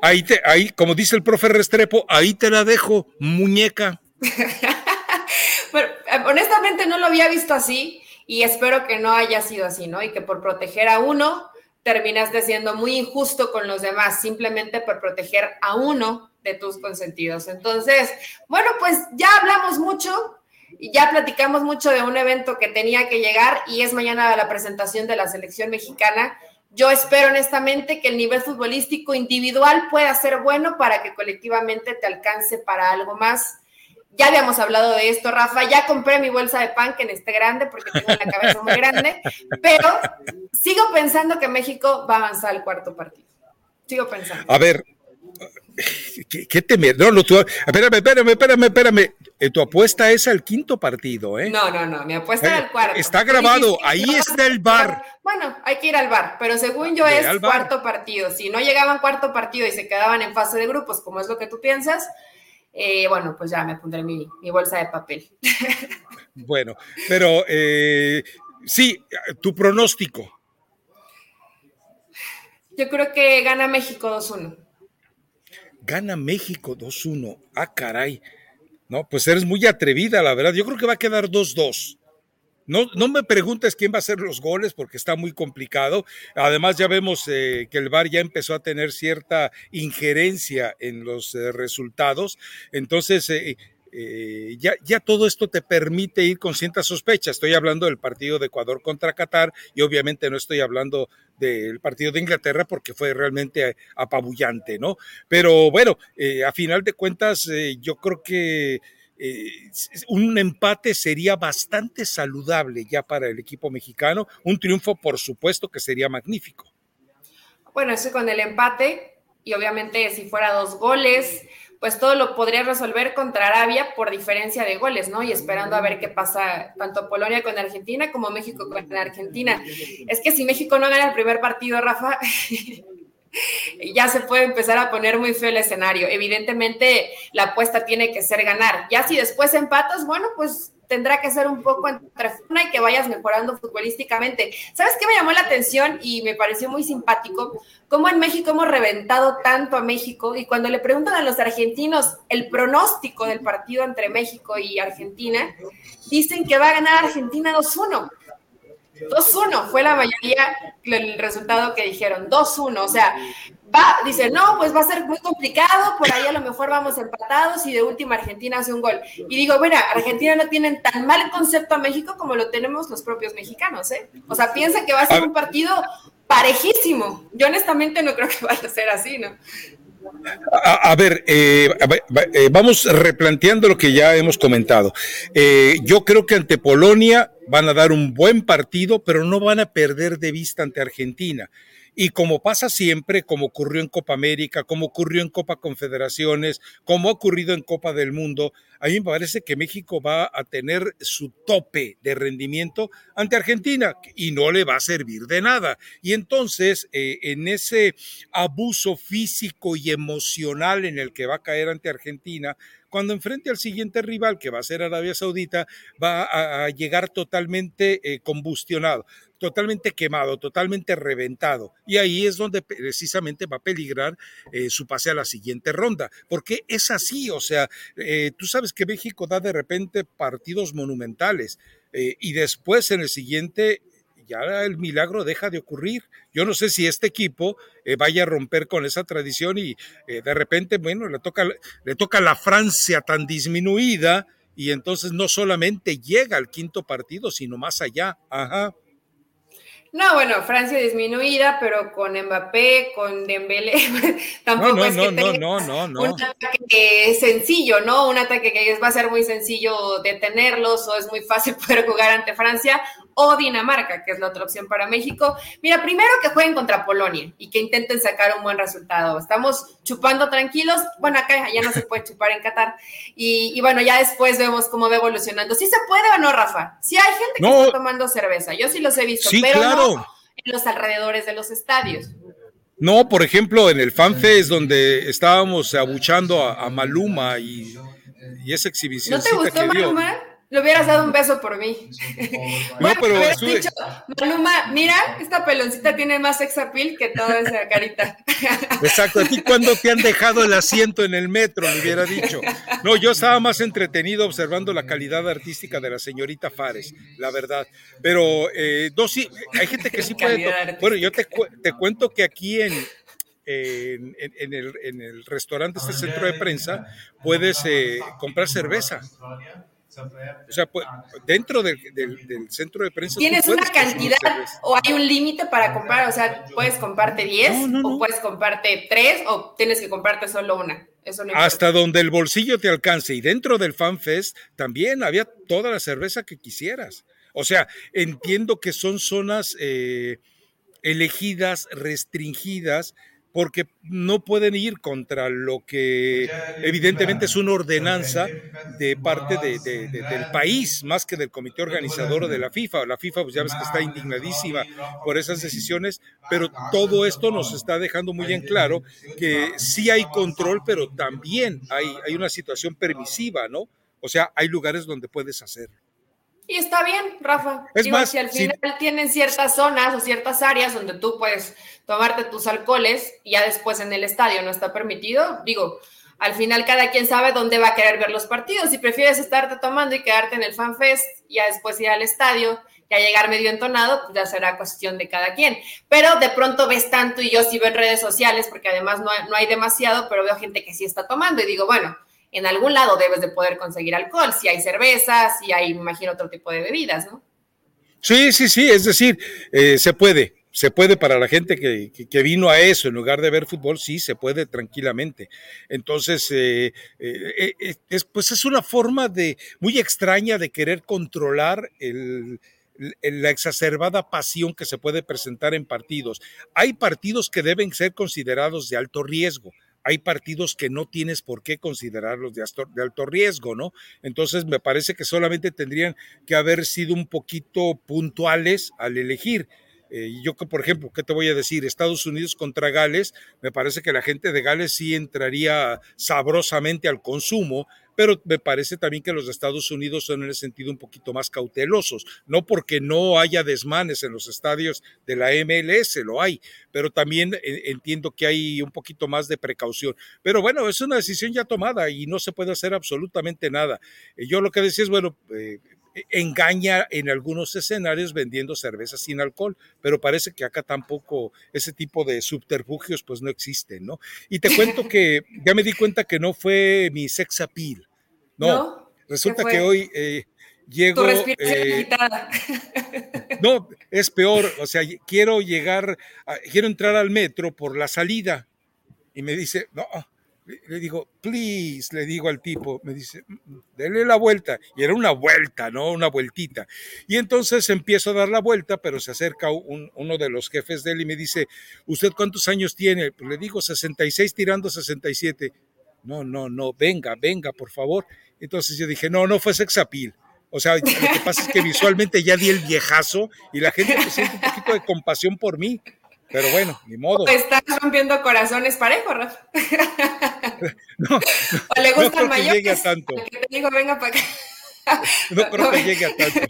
Ahí, te, ahí, como dice el profe Restrepo, ahí te la dejo, muñeca. Pero, eh, honestamente no lo había visto así y espero que no haya sido así, ¿no? Y que por proteger a uno terminaste siendo muy injusto con los demás, simplemente por proteger a uno de tus consentidos. Entonces, bueno, pues ya hablamos mucho, ya platicamos mucho de un evento que tenía que llegar y es mañana la presentación de la selección mexicana. Yo espero honestamente que el nivel futbolístico individual pueda ser bueno para que colectivamente te alcance para algo más. Ya habíamos hablado de esto, Rafa. Ya compré mi bolsa de pan que en este grande porque tengo una cabeza muy grande, pero sigo pensando que México va a avanzar al cuarto partido. Sigo pensando. A ver, ¿Qué, qué temer? No, no, espérame, espérame, espérame, espérame. Eh, tu apuesta es al quinto partido, ¿eh? No, no, no, mi apuesta es al cuarto. Está grabado, ahí está el bar. Bueno, hay que ir al bar, pero según yo es cuarto partido. Si no llegaban cuarto partido y se quedaban en fase de grupos, como es lo que tú piensas, eh, bueno, pues ya me pondré mi, bolsa de papel. Bueno, pero eh, sí, tu pronóstico. Yo creo que gana México 2-1. Gana México 2-1. Ah, caray. No, pues eres muy atrevida, la verdad. Yo creo que va a quedar 2-2. No, no me preguntes quién va a hacer los goles porque está muy complicado. Además, ya vemos eh, que el VAR ya empezó a tener cierta injerencia en los eh, resultados. Entonces, eh, ya, ya, todo esto te permite ir con cierta sospecha. Estoy hablando del partido de Ecuador contra Qatar y obviamente no estoy hablando del partido de Inglaterra porque fue realmente apabullante, ¿no? Pero bueno, a final de cuentas, yo creo que eh, un empate sería bastante saludable ya para el equipo mexicano. Un triunfo, por supuesto, que sería magnífico. Bueno, eso con el empate, y obviamente si fuera dos goles, pues todo lo podría resolver contra Arabia por diferencia de goles, ¿no? Y esperando a ver qué pasa tanto Polonia con Argentina como México con Argentina. Es que si México no gana el primer partido, Rafa, ya se puede empezar a poner muy feo el escenario. Evidentemente, la apuesta tiene que ser ganar. Ya si después empatas, bueno, pues tendrá que ser un poco entre una y que vayas mejorando futbolísticamente. ¿Sabes qué me llamó la atención y me pareció muy simpático? Cómo en México hemos reventado tanto a México y cuando le preguntan a los argentinos el pronóstico del partido entre México y Argentina, dicen que va a ganar Argentina 2-1. 2-1 fue la mayoría el resultado que dijeron, 2-1, o sea, va, dice, no, pues va a ser muy complicado, por ahí a lo mejor vamos empatados y de última Argentina hace un gol. Y digo, bueno, Argentina no tienen tan mal concepto a México como lo tenemos los propios mexicanos, ¿eh? O sea, piensa que va a ser un partido parejísimo. Yo honestamente no creo que vaya a ser así, ¿no? A, ver, eh, eh, vamos replanteando lo que ya hemos comentado. Eh, yo creo que ante Polonia van a dar un buen partido, pero no van a perder de vista ante Argentina. Y como pasa siempre, como ocurrió en Copa América, como ocurrió en Copa Confederaciones, como ha ocurrido en Copa del Mundo, a mí me parece que México va a tener su tope de rendimiento ante Argentina y no le va a servir de nada. Y entonces, eh, en ese abuso físico y emocional en el que va a caer ante Argentina, cuando enfrente al siguiente rival, que va a ser Arabia Saudita, va a, llegar totalmente eh, combustionado, totalmente quemado, totalmente reventado. Y ahí es donde precisamente va a peligrar eh, su pase a la siguiente ronda, porque es así, o sea, tú sabes que México da de repente partidos monumentales y después en el siguiente ya el milagro deja de ocurrir. Yo no sé si este equipo eh, vaya a romper con esa tradición y eh, de repente, bueno, le toca, le toca la Francia tan disminuida y entonces no solamente llega al quinto partido, sino más allá. Ajá. No, bueno, Francia disminuida, pero con Mbappé, con Dembélé, tampoco es que no, no, no, no, un ataque sencillo, ¿no? Un ataque que va a ser muy sencillo detenerlos o es muy fácil poder jugar ante Francia o Dinamarca, que es la otra opción para México. Mira, primero que jueguen contra Polonia y que intenten sacar un buen resultado. Estamos chupando tranquilos. Bueno, acá ya no se puede chupar en Qatar. Y, bueno, ya después vemos cómo va evolucionando. ¿Sí se puede o no, Rafa? Sí hay gente que está tomando cerveza. Yo sí los he visto, pero no en los alrededores de los estadios. No, por ejemplo, en el FanFest donde estábamos abuchando a, Maluma y, y, esa exhibición. ¿No te gustó Maluma? Le hubieras dado un beso por mí. No, pero dicho, Maluma, mira, esta peloncita tiene más sex appeal que toda esa carita. Exacto, a ti cuando te han dejado el asiento en el metro, le hubiera dicho. No, yo estaba más entretenido observando la calidad artística de la señorita Fares, la verdad. Pero eh, dos sí, hay gente que sí puede. Bueno, yo te, te cuento que aquí en, en, el, en, el, restaurante, este centro de prensa, puedes eh, comprar cerveza. O sea, pues, dentro del, centro de prensa. ¿Tienes una cantidad o hay un límite para comprar? O sea, puedes comprarte 10 o puedes comprarte 3 o tienes que comprarte solo una. Eso Hasta donde el bolsillo te alcance. Y dentro del FanFest también había toda la cerveza que quisieras. O sea, entiendo que son zonas eh, elegidas, restringidas porque no pueden ir contra lo que evidentemente es una ordenanza de parte del país, más que del comité organizador de la FIFA. La FIFA, pues ya ves que está indignadísima por esas decisiones, pero todo esto nos está dejando muy en claro que sí hay control, pero también hay, hay una situación permisiva, ¿no? O sea, hay lugares donde puedes hacerlo. Y está bien, Rafa. Es más, si al final tienen ciertas zonas o ciertas áreas donde tú puedes tomarte tus alcoholes y ya después en el estadio no está permitido, digo, al final cada quien sabe dónde va a querer ver los partidos. Si prefieres estarte tomando y quedarte en el FanFest y ya después ir al estadio, ya llegar medio entonado, pues ya será cuestión de cada quien. Pero de pronto ves tanto y yo sí veo en redes sociales, porque además no hay, no hay demasiado, pero veo gente que sí está tomando y digo, bueno, en algún lado debes de poder conseguir alcohol, si hay cervezas, si hay, me imagino, otro tipo de bebidas, ¿no? Sí, sí, sí, es decir, eh, se puede, se puede para la gente que, que, vino a eso en lugar de ver fútbol, sí, se puede tranquilamente. Entonces, eh, eh, es, pues es una forma de muy extraña de querer controlar la exacerbada pasión que se puede presentar en partidos. Hay partidos que deben ser considerados de alto riesgo hay partidos que no tienes por qué considerarlos de, alto riesgo, ¿no? Entonces me parece que solamente tendrían que haber sido un poquito puntuales al elegir. Eh, yo, por ejemplo, ¿qué te voy a decir? Estados Unidos contra Gales, me parece que la gente de Gales sí entraría sabrosamente al consumo, pero me parece también que los Estados Unidos son en ese sentido un poquito más cautelosos, no porque no haya desmanes en los estadios de la MLS, lo hay, pero también eh, entiendo que hay un poquito más de precaución. Pero bueno, es una decisión ya tomada y no se puede hacer absolutamente nada. Eh, yo lo que decía es, bueno, eh, engaña en algunos escenarios vendiendo cerveza sin alcohol, pero parece que acá tampoco ese tipo de subterfugios pues no existen, ¿no? Y te cuento que ya me di cuenta que no fue mi sex appeal, no, resulta que hoy eh, llego... Eh, no, es peor, o sea, quiero llegar, quiero entrar al metro por la salida. Y me dice, no, le digo, please, le digo al tipo, me dice, mm, mm, dele la vuelta. Y era una vuelta, ¿no? Una vueltita. Y entonces empiezo a dar la vuelta, pero se acerca uno de los jefes de él y me dice, ¿usted cuántos años tiene? Pues le digo, 66 tirando 67. No, no, no, venga, venga, por favor. Entonces yo dije, no, no fue sexapil. O sea, lo que pasa es que visualmente ya di el viejazo y la gente siente un poquito de compasión por mí. Pero bueno, ni modo. Estás rompiendo corazones parejos, Rafa. No, o le gusta no creo que llegue a tanto. Que te digo, venga para acá. No creo que llegue a tanto.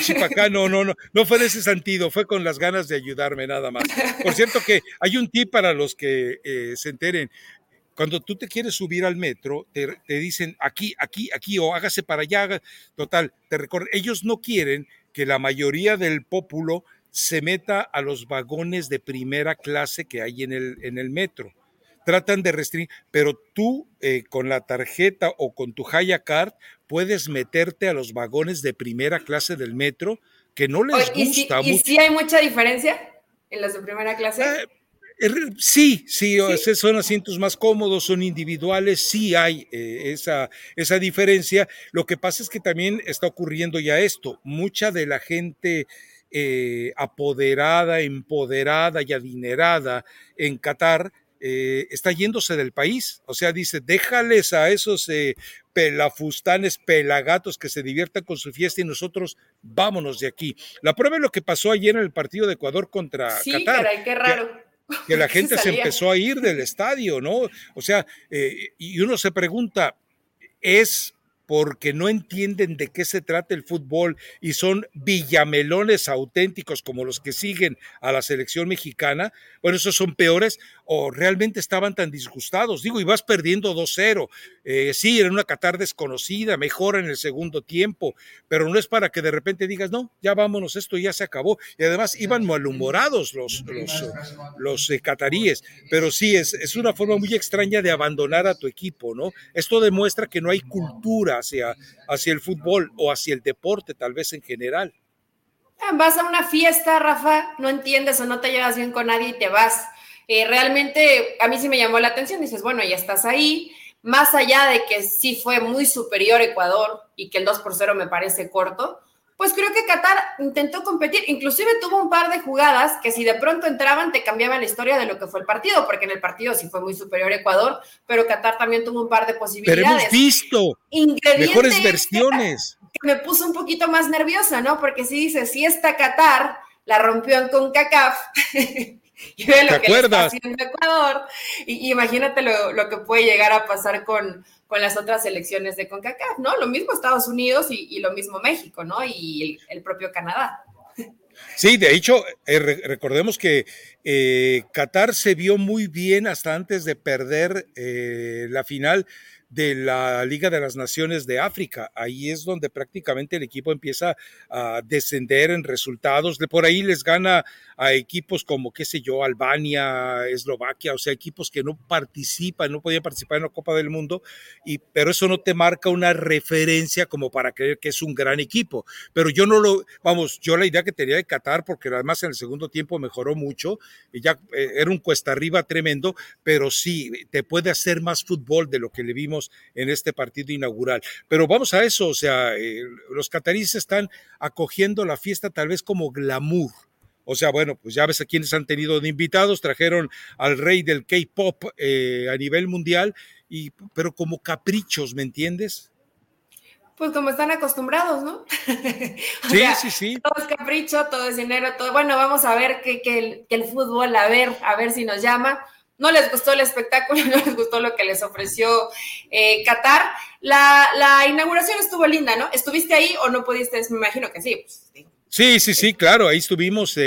Chipacá, no, no, no, no fue de ese sentido, fue con las ganas de ayudarme nada más. Por cierto que hay un tip para los que eh, se enteren. Cuando tú te quieres subir al metro, te, te, dicen aquí, aquí, aquí, o hágase para allá, total, te recorren. Ellos no quieren que la mayoría del pópulo se meta a los vagones de primera clase que hay en el, en el metro. Tratan de restringir, pero tú eh, con la tarjeta o con tu Haya Card puedes meterte a los vagones de primera clase del metro que no les gusta. ¿Y si, hay mucha diferencia en los de primera clase? Eh, Sí, sí, son asientos más cómodos, son individuales, sí hay eh, esa, esa diferencia. Lo que pasa es que también está ocurriendo ya esto. Mucha de la gente eh, apoderada, empoderada y adinerada en Qatar, eh, está yéndose del país. O sea, dice, déjales a esos eh, pelafustanes, pelagatos que se diviertan con su fiesta y nosotros vámonos de aquí. La prueba es lo que pasó ayer en el partido de Ecuador contra sí, Qatar. Caray, qué raro. Que, la gente se empezó a ir del estadio, ¿no? O sea, y uno se pregunta, ¿es porque no entienden de qué se trata el fútbol y son villamelones auténticos como los que siguen a la selección mexicana, bueno, esos son peores o realmente estaban tan disgustados. Digo, y vas perdiendo 2-0. Eh, sí, era una Qatar desconocida, mejor en el segundo tiempo, pero no es para que de repente digas, no, ya vámonos, esto ya se acabó. Y además iban malhumorados los, los, los eh, cataríes, pero sí, es, es una forma muy extraña de abandonar a tu equipo, ¿no? Esto demuestra que no hay cultura hacia, hacia el fútbol o hacia el deporte, tal vez en general. Vas a una fiesta, Rafa, no entiendes o no te llevas bien con nadie y te vas. Eh, realmente a mí sí me llamó la atención, dices, bueno, ya estás ahí, más allá de que sí fue muy superior Ecuador y que el 2 por 0 me parece corto, pues creo que Qatar intentó competir, inclusive tuvo un par de jugadas que si de pronto entraban te cambiaban la historia de lo que fue el partido, porque en el partido sí fue muy superior Ecuador, pero Qatar también tuvo un par de posibilidades. Pero hemos visto mejores versiones. Que me puso un poquito más nerviosa, ¿no? Porque si dice, si está Qatar la rompió en CONCACAF, y ve lo que está haciendo Ecuador, y, imagínate lo, que puede llegar a pasar con, con las otras elecciones de CONCACAF, ¿no? Lo mismo Estados Unidos y, lo mismo México, ¿no? Y el, propio Canadá. Sí, de hecho, eh, recordemos que eh, Qatar se vio muy bien hasta antes de perder eh, la final de la Liga de las Naciones de África. Ahí es donde prácticamente el equipo empieza a descender en resultados. De por ahí les gana a equipos como, qué sé yo, Albania, Eslovaquia, o sea, equipos que no participan, no podían participar en la Copa del Mundo, y, pero eso no te marca una referencia como para creer que es un gran equipo. Pero yo no lo, vamos, yo la idea que tenía de Qatar, porque además en el segundo tiempo mejoró mucho, y ya eh, era un cuesta arriba tremendo, pero sí, te puede hacer más fútbol de lo que le vimos en este partido inaugural. Pero vamos a eso, o sea, eh, los cataríes están acogiendo la fiesta tal vez como glamour. O sea, bueno, pues ya ves a quienes han tenido de invitados, trajeron al rey del K-pop eh, a nivel mundial, y, pero como caprichos, ¿me entiendes? Pues como están acostumbrados, ¿no? sí, sí, sí. Todo es capricho, todo es dinero, todo. Bueno, vamos a ver que, el, que el fútbol, a ver, a ver si nos llama no les gustó el espectáculo, no les gustó lo que les ofreció eh, Qatar. La, inauguración estuvo linda, ¿no? ¿Estuviste ahí o no pudiste? Me imagino que sí. Pues, sí. Sí, sí, claro, ahí estuvimos eh,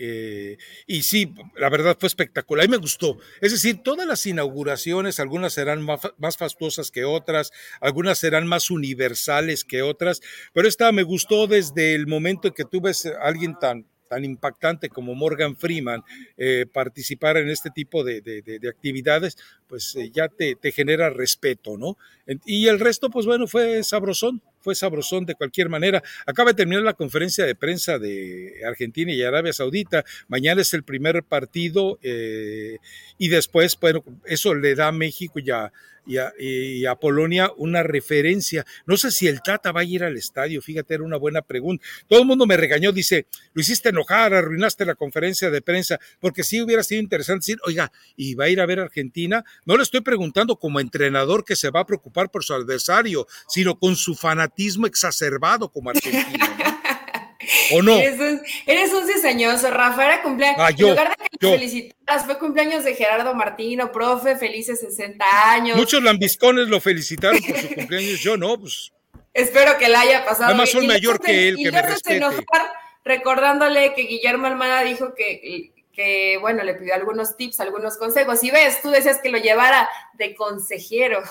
eh, y sí, la verdad fue espectacular, mí me gustó. Es decir, todas las inauguraciones, algunas serán más, más fastuosas que otras, algunas serán más universales que otras, pero esta me gustó desde el momento en que tú ves a alguien tan, tan impactante como Morgan Freeman eh, participar en este tipo de, actividades, pues eh, ya te, te, genera respeto, ¿no? Y el resto, pues bueno, fue sabrosón, fue sabrosón de cualquier manera. Acaba de terminar la conferencia de prensa de Argentina y Arabia Saudita. Mañana es el primer partido eh, y después, bueno, eso le da a México ya y a, Polonia una referencia. No sé si el Tata va a ir al estadio, fíjate, era una buena pregunta. Todo el mundo me regañó, dice, lo hiciste enojar, arruinaste la conferencia de prensa, porque sí hubiera sido interesante decir, oiga, ¿y va a ir a ver a Argentina? No le estoy preguntando como entrenador que se va a preocupar por su adversario, sino con su fanatismo exacerbado como argentino. ¿O no? Eres un, eres un cizañoso, Rafa. Era cumpleaños. Ah, en lugar de que felicitaras, fue cumpleaños de Gerardo Martino, profe, felices 60 años. Muchos lambiscones lo felicitaron por su cumpleaños, yo no, pues. Espero que la haya pasado. Además son mayor que él, que me respete. Enojar recordándole que Guillermo Almada dijo que que, bueno, le pidió algunos tips, algunos consejos. Y ves, tú decías que lo llevara de consejero.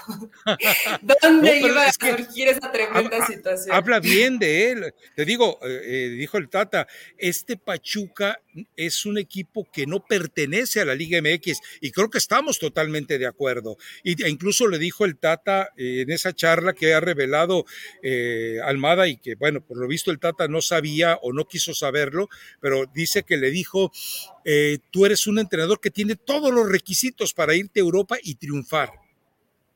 ¿Dónde iba a surgir esa tremenda situación? Habla bien de él. Te digo, eh, eh, dijo el Tata, este Pachuca es un equipo que no pertenece a la Liga MX y creo que estamos totalmente de acuerdo. Y, e incluso le dijo el Tata eh, en esa charla que ha revelado Almada y que, bueno, por lo visto el Tata no sabía o no quiso saberlo, pero dice que le dijo eh, tú eres un entrenador que tiene todos los requisitos para irte a Europa y triunfar.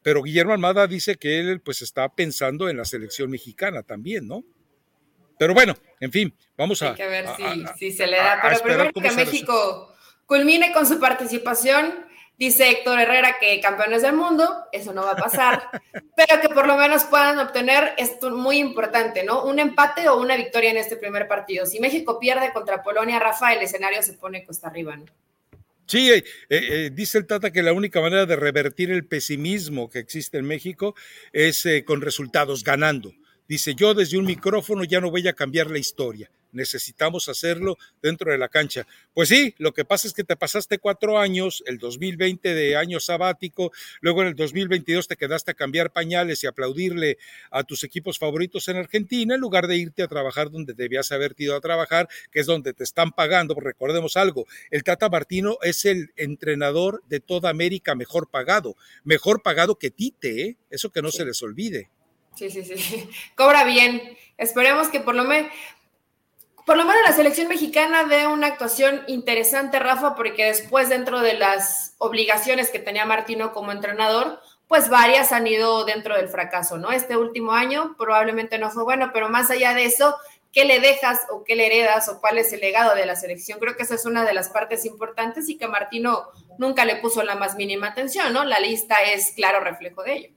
Pero Guillermo Almada dice que él pues está pensando en la selección mexicana también, ¿no? Pero bueno, en fin, vamos a... Hay que ver si, se le da. Pero primero que México culmine con su participación Dice Héctor Herrera que campeones del mundo, eso no va a pasar, pero que por lo menos puedan obtener esto muy importante, ¿no? Un empate o una victoria en este primer partido. Si México pierde contra Polonia, Rafa, el escenario se pone cuesta arriba, ¿no? Sí, eh, eh, dice el Tata que la única manera de revertir el pesimismo que existe en México es eh, con resultados, ganando. Dice, yo desde un micrófono ya no voy a cambiar la historia necesitamos hacerlo dentro de la cancha. Pues sí, lo que pasa es que te pasaste cuatro años, el 2020 de año sabático, luego en el 2022 te quedaste a cambiar pañales y aplaudirle a tus equipos favoritos en Argentina en lugar de irte a trabajar donde debías haber ido a trabajar, que es donde te están pagando. Recordemos algo, el Tata Martino es el entrenador de toda América mejor pagado, mejor pagado que Tite, ¿eh? eso que no se les olvide. Sí, sí, sí. Cobra bien. Esperemos que por lo menos, por lo menos la selección mexicana dé una actuación interesante, Rafa, porque después dentro de las obligaciones que tenía Martino como entrenador, pues varias han ido dentro del fracaso, ¿no? Este último año probablemente no fue bueno, pero más allá de eso, qué le dejas o qué le heredas o cuál es el legado de la selección. Creo que esa es una de las partes importantes y que Martino nunca le puso la más mínima atención, ¿no? La lista es claro reflejo de ello.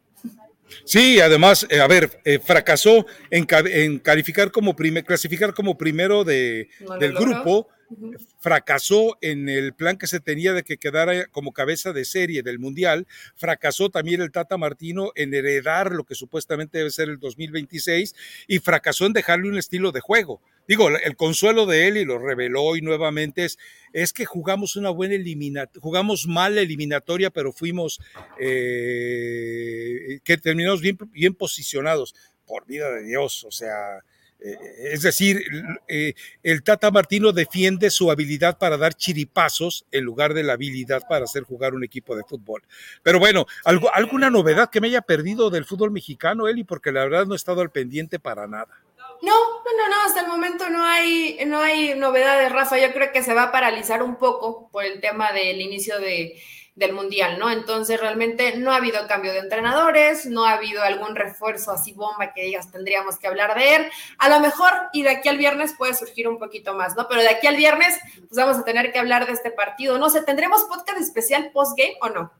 Sí, además, eh, a ver, eh, fracasó en, calificar como primer, clasificar como primero de, del grupo fracasó en el plan que se tenía de que quedara como cabeza de serie del Mundial, fracasó también el Tata Martino en heredar lo que supuestamente debe ser el 2026 y fracasó en dejarle un estilo de juego. Digo, el consuelo de él y lo reveló y nuevamente es, es que jugamos una buena eliminatoria, jugamos mal la eliminatoria, pero fuimos, eh, que terminamos bien, bien posicionados. Por vida de Dios, o sea, es decir, eh, el Tata Martino defiende su habilidad para dar chiripazos en lugar de la habilidad para hacer jugar un equipo de fútbol. Pero bueno, ¿algo, ¿alguna novedad que me haya perdido del fútbol mexicano, Eli? Porque la verdad no he estado al pendiente para nada. No, no, no, no, hasta el momento no hay, no hay novedades, Rafa. Yo creo que se va a paralizar un poco por el tema del inicio de, del Mundial, ¿no? Entonces realmente no ha habido cambio de entrenadores, no ha habido algún refuerzo así bomba que digas tendríamos que hablar de él. A lo mejor y de aquí al viernes puede surgir un poquito más, ¿no? Pero de aquí al viernes pues vamos a tener que hablar de este partido. No sé, ¿tendremos podcast especial post-game o no?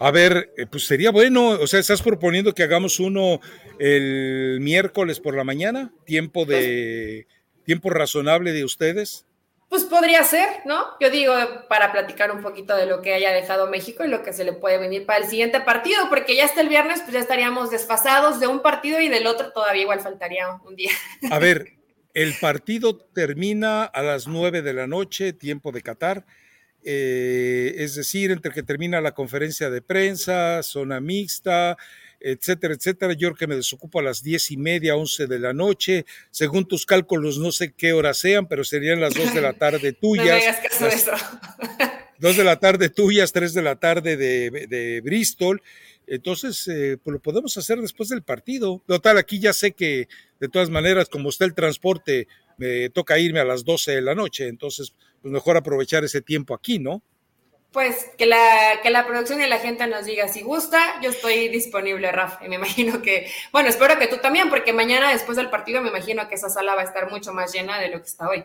A ver, eh, pues sería bueno, o sea, ¿estás proponiendo que hagamos uno el miércoles por la mañana? Tiempo de pues tiempo razonable de ustedes. Pues podría ser, ¿no? Yo digo, para platicar un poquito de lo que haya dejado México y lo que se le puede venir para el siguiente partido, porque ya hasta el viernes, pues ya estaríamos desfasados de un partido y del otro todavía igual faltaría un día. A ver, el partido termina a las nueve de la noche, tiempo de Qatar. Eh, es decir, entre que termina la conferencia de prensa, zona mixta, etcétera, etcétera. Yo creo que me desocupo a las diez y media, once de la noche. Según tus cálculos, no sé qué horas sean, pero serían las dos de la tarde tuyas. no hagas caso de eso. dos de la tarde tuyas, tres de la tarde de, Bristol. Entonces, eh, pues lo podemos hacer después del partido. Total, aquí ya sé que de todas maneras, como está el transporte, me toca irme a las doce de la noche. Entonces, pues mejor aprovechar ese tiempo aquí, ¿no? Pues que la, que la producción y la gente nos diga si gusta, yo estoy disponible, Rafa, y me imagino que, bueno, espero que tú también, porque mañana después del partido me imagino que esa sala va a estar mucho más llena de lo que está hoy.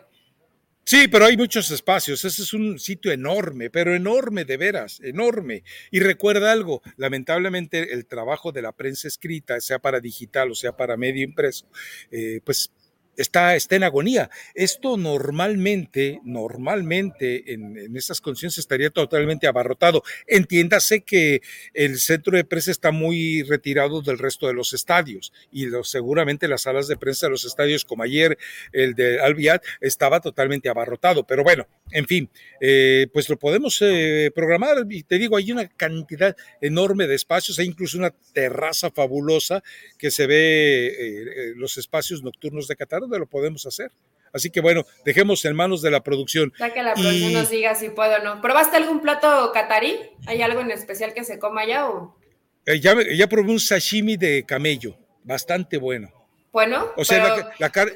Sí, pero hay muchos espacios. Ese es un sitio enorme, pero enorme de veras, enorme. Y recuerda algo, lamentablemente el trabajo de la prensa escrita, sea para digital o sea para medio impreso, eh, pues está, está en agonía. Esto normalmente, normalmente en, en estas condiciones estaría totalmente abarrotado. Entiéndase que el centro de prensa está muy retirado del resto de los estadios y seguramente las salas de prensa de los estadios, como ayer el de Albiat, estaba totalmente abarrotado. Pero bueno, en fin, eh, pues lo podemos eh, programar y te digo, hay una cantidad enorme de espacios, hay incluso una terraza fabulosa que se ve eh, los espacios nocturnos de Qatar donde lo podemos hacer. Así que bueno, dejemos en manos de la producción. Ya que la producción nos diga si puedo o no. ¿Probaste algún plato catarí? ¿Hay algo en especial que se coma allá o? ya, ya probé un sashimi de camello, bastante bueno. Bueno, o sea, la, carne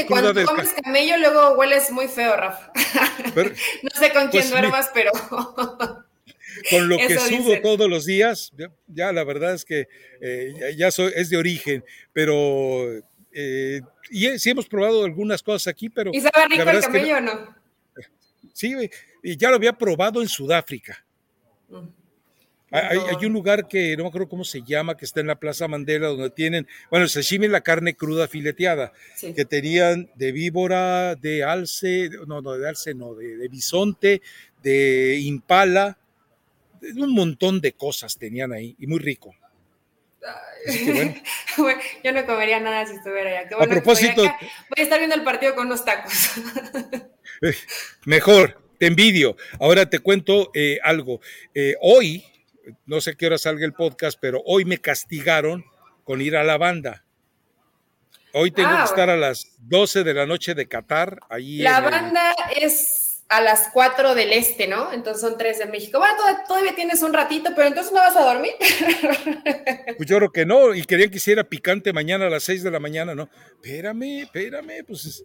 que cuando comes camello luego hueles muy feo, Rafa. no sé con quién pues duermas, pero con lo que sudo todos los días, ya, la verdad es que eh, ya, soy, es de origen, pero eh, y sí hemos probado algunas cosas aquí, pero ¿y sabe rico el camello o no? Sí, y ya lo había probado en Sudáfrica. Mm. Hay, un lugar que no me acuerdo cómo se llama, que está en la Plaza Mandela, donde tienen, bueno, el sashimi la carne cruda fileteada, que tenían de víbora, de alce, no, no, de alce no, de, bisonte, de impala, un montón de cosas tenían ahí, y muy rico. yo no comería nada si estuviera allá. a propósito, voy a estar viendo el partido con unos tacos. Mejor, te envidio. Ahora te cuento eh, algo. Eh, hoy no sé qué hora salga el podcast, pero hoy me castigaron con ir a la banda. Hoy tengo que ah, estar a las 12 de la noche de Qatar. Ahí la banda es a las 4 del este, ¿no? Entonces son 3 de México. Bueno, todavía tienes un ratito, pero entonces no vas a dormir. Pues yo creo que no, y querían que hiciera picante mañana a las 6 de la mañana, ¿no? Espérame, espérame, pues...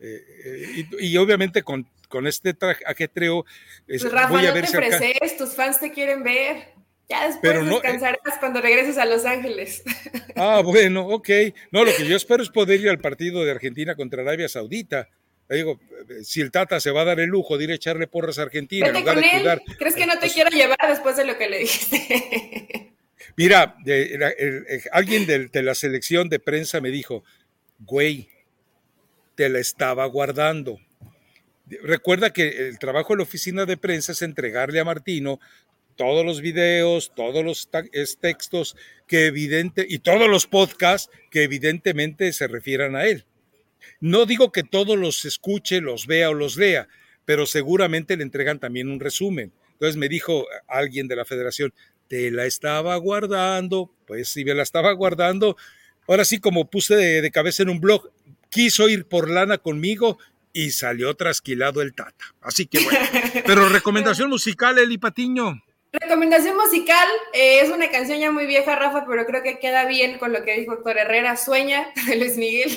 Eh, eh, y, obviamente con, con este ajetreo... Pues Rafa, voy a no ver te ofreces, tus fans te quieren ver. Ya después descansarás cuando regreses a Los Ángeles. Ah, bueno, ok. No, lo que yo espero es poder ir al partido de Argentina contra Arabia Saudita. Digo, si el Tata se va a dar el lujo de ir a echarle porras a Argentina. Vete con él. ¿Crees que no te quiero llevar después de lo que le dijiste? Mira, alguien de, la selección de prensa me dijo, güey, te la estaba guardando. Recuerda que el trabajo de la oficina de prensa es entregarle a Martino todos los videos, todos los textos que evidente y todos los podcasts que evidentemente se refieran a él. No digo que todos los escuche, los vea o los lea, pero seguramente le entregan también un resumen. Entonces me dijo alguien de la federación, te la estaba guardando, pues si me la estaba guardando, ahora sí como puse de, cabeza en un blog, quiso ir por lana conmigo y salió trasquilado el tata. Así que bueno, pero recomendación musical, Eli Patiño. Recomendación musical, eh, es una canción ya muy vieja, Rafa, pero creo que queda bien con lo que dijo Héctor Herrera, Sueña, de Luis Miguel.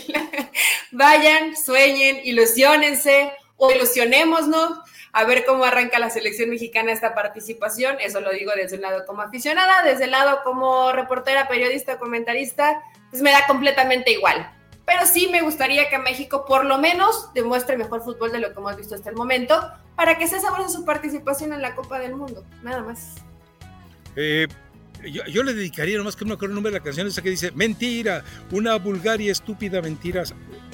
Vayan, sueñen, ilusionense o ilusionémonos a ver cómo arranca la selección mexicana esta participación. Eso lo digo desde el lado como aficionada, desde el lado como reportera, periodista, comentarista, pues me da completamente igual. Pero sí me gustaría que México por lo menos demuestre mejor fútbol de lo que hemos visto hasta el momento, para que se sabrosa su participación en la Copa del Mundo, nada más. Eh, yo, le dedicaría nomás que no me acuerdo el nombre de la canción esa que dice mentira, una vulgar y estúpida mentira.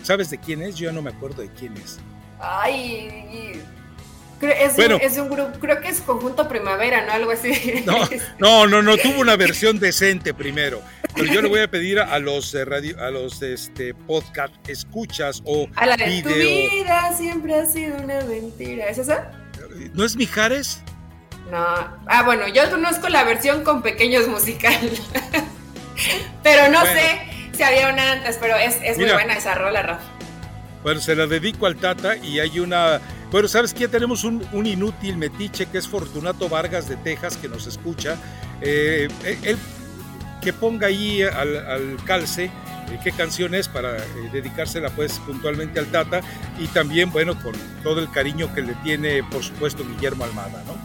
¿Sabes de quién es? Yo ya no me acuerdo de quién es. Ay, es, bueno, es un grupo, creo que es Conjunto Primavera, ¿no? Algo así. No, no, no, no, tuvo una versión decente primero. Pero yo le voy a pedir a los eh, radio, a los este podcast escuchas o a la de tu vida siempre ha sido una mentira. ¿Es esa? ¿No es Mijares? No. Ah, bueno, yo conozco la versión con pequeños musical. pero no sé si había una antes, pero es, es muy buena esa rola, Rafa. Bueno, se la dedico al Tata y hay una bueno, sabes que tenemos un, inútil metiche que es Fortunato Vargas de Texas que nos escucha. Eh, eh, él que ponga ahí al, calce eh, qué canción es para dedicársela pues puntualmente al Tata y también bueno con todo el cariño que le tiene por supuesto Guillermo Almada, ¿no?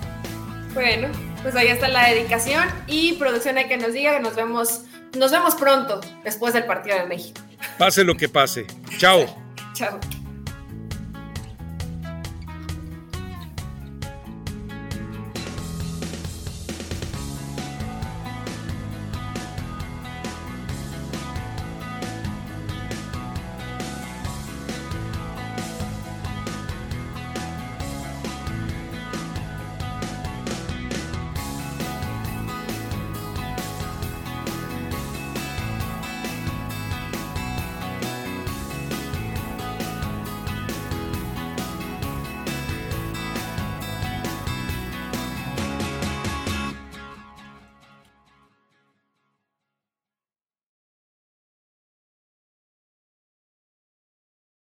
Bueno, pues ahí está la dedicación y producción hay que nos diga que nos vemos, nos vemos pronto después del partido de México. Pase lo que pase. Chao. Chao.